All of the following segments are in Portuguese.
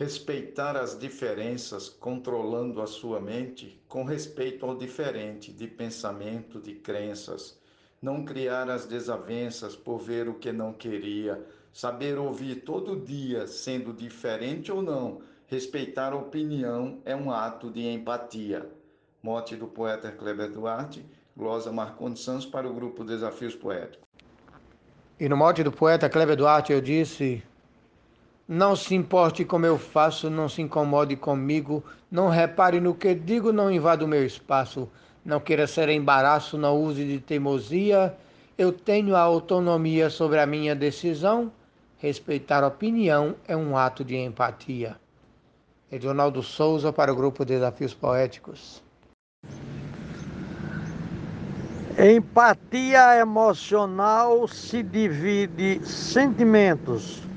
Respeitar as diferenças, controlando a sua mente com respeito ao diferente de pensamento, de crenças. Não criar as desavenças por ver o que não queria. Saber ouvir todo dia, sendo diferente ou não. Respeitar a opinião é um ato de empatia. Mote do poeta Kleber Duarte, glosa Marcondes Santos para o grupo Desafios Poéticos. E no mote do poeta Kleber Duarte eu disse: Não se importe como eu faço, não se incomode comigo, não repare no que digo, não invada o meu espaço, não queira ser embaraço, não use de teimosia. Eu tenho a autonomia sobre a minha decisão. Respeitar a opinião é um ato de empatia. Edionaldo Souza para o grupo Desafios Poéticos. Empatia emocional se divide sentimentos,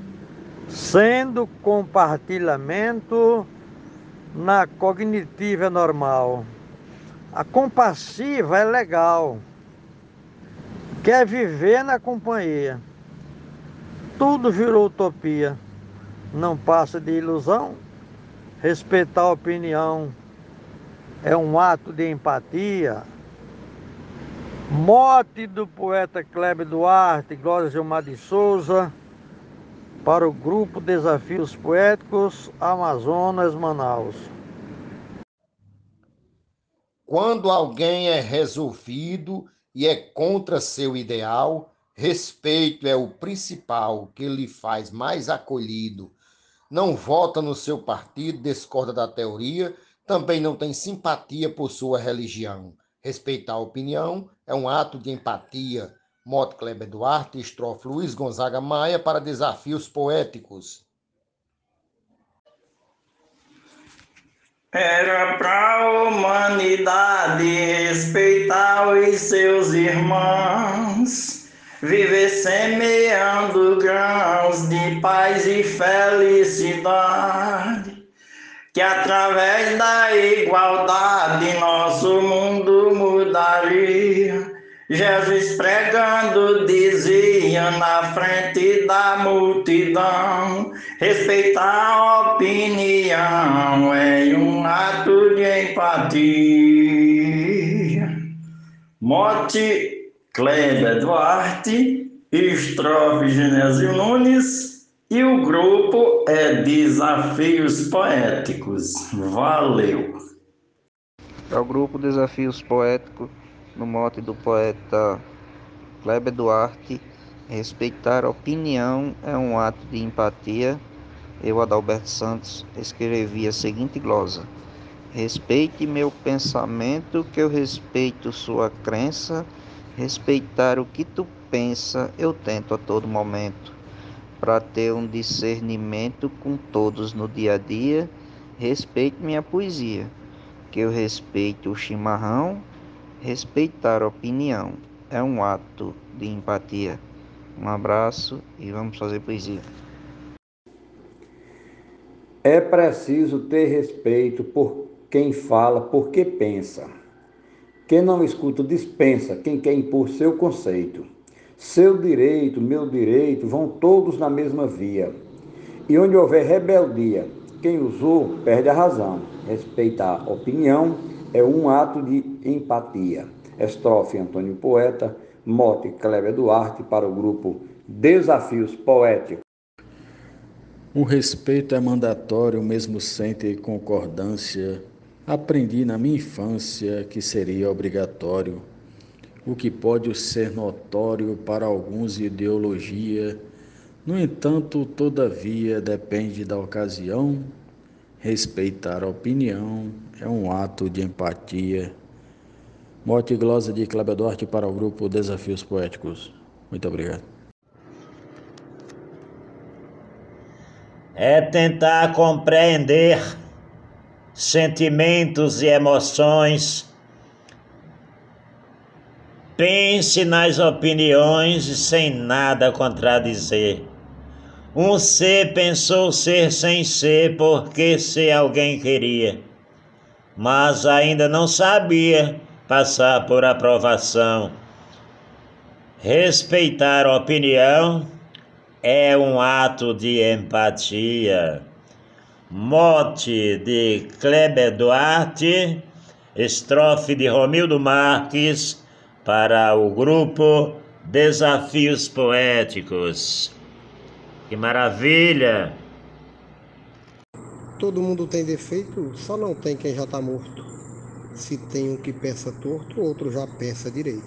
sendo compartilhamento na cognitiva normal. A compassiva é legal, quer viver na companhia. Tudo virou utopia, não passa de ilusão. Respeitar a opinião é um ato de empatia Mote do poeta Kleber Duarte, Glória Gilmar de Souza, para o grupo Desafios Poéticos Amazonas Manaus. Quando alguém é resolvido e é contra seu ideal, respeito é o principal que lhe faz mais acolhido. Não vota no seu partido, discorda da teoria, também não tem simpatia por sua religião Respeitar a opinião é um ato de empatia. Moto Kleber Duarte, estrofe Luiz Gonzaga Maia para desafios poéticos. Era para a humanidade respeitar os seus irmãos, viver semeando grãos de paz e felicidade que através da igualdade nosso mundo mudaria. Jesus pregando dizia na frente da multidão: respeitar a opinião é um ato de empatia. Mote Kleber Duarte, estrofe Genésio Nunes. E o grupo é Desafios Poéticos. Valeu! É o grupo Desafios Poéticos, no mote do poeta Kleber Duarte. Respeitar a opinião é um ato de empatia. Eu, Adalberto Santos, escrevi a seguinte glosa: Respeite meu pensamento, que eu respeito sua crença. Respeitar o que tu pensa, eu tento a todo momento para ter um discernimento com todos no dia a dia. Respeite minha poesia, que eu respeito o chimarrão, respeitar a opinião é um ato de empatia. Um abraço e vamos fazer poesia. É preciso ter respeito por quem fala, porque pensa. Quem não escuta dispensa, quem quer impor seu conceito. Seu direito, meu direito, vão todos na mesma via. E onde houver rebeldia, quem usou perde a razão. Respeitar a opinião é um ato de empatia. Estrofe Antônio Poeta, mote Kleber Duarte para o grupo Desafios Poéticos. O respeito é mandatório, mesmo sem ter concordância. Aprendi na minha infância que seria obrigatório o que pode ser notório para alguns ideologia. No entanto, todavia, depende da ocasião. Respeitar a opinião é um ato de empatia. Morte e glosa de Cláudio Duarte para o grupo Desafios Poéticos. Muito obrigado. É tentar compreender sentimentos e emoções Pense nas opiniões sem nada contradizer. Um ser pensou ser sem ser porque ser alguém queria, mas ainda não sabia passar por aprovação. Respeitar a opinião é um ato de empatia. mote de Kleber Duarte, estrofe de Romildo Marques para o grupo Desafios Poéticos. Que maravilha! Todo mundo tem defeito, só não tem quem já está morto. Se tem um que pensa torto, outro já pensa direito.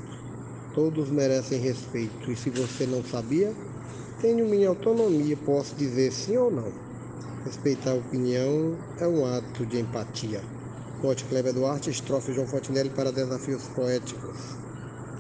Todos merecem respeito, e se você não sabia, tenho minha autonomia, posso dizer sim ou não. Respeitar a opinião é um ato de empatia. Pote Kleber Duarte, estrofe João Fontinelli para Desafios Poéticos.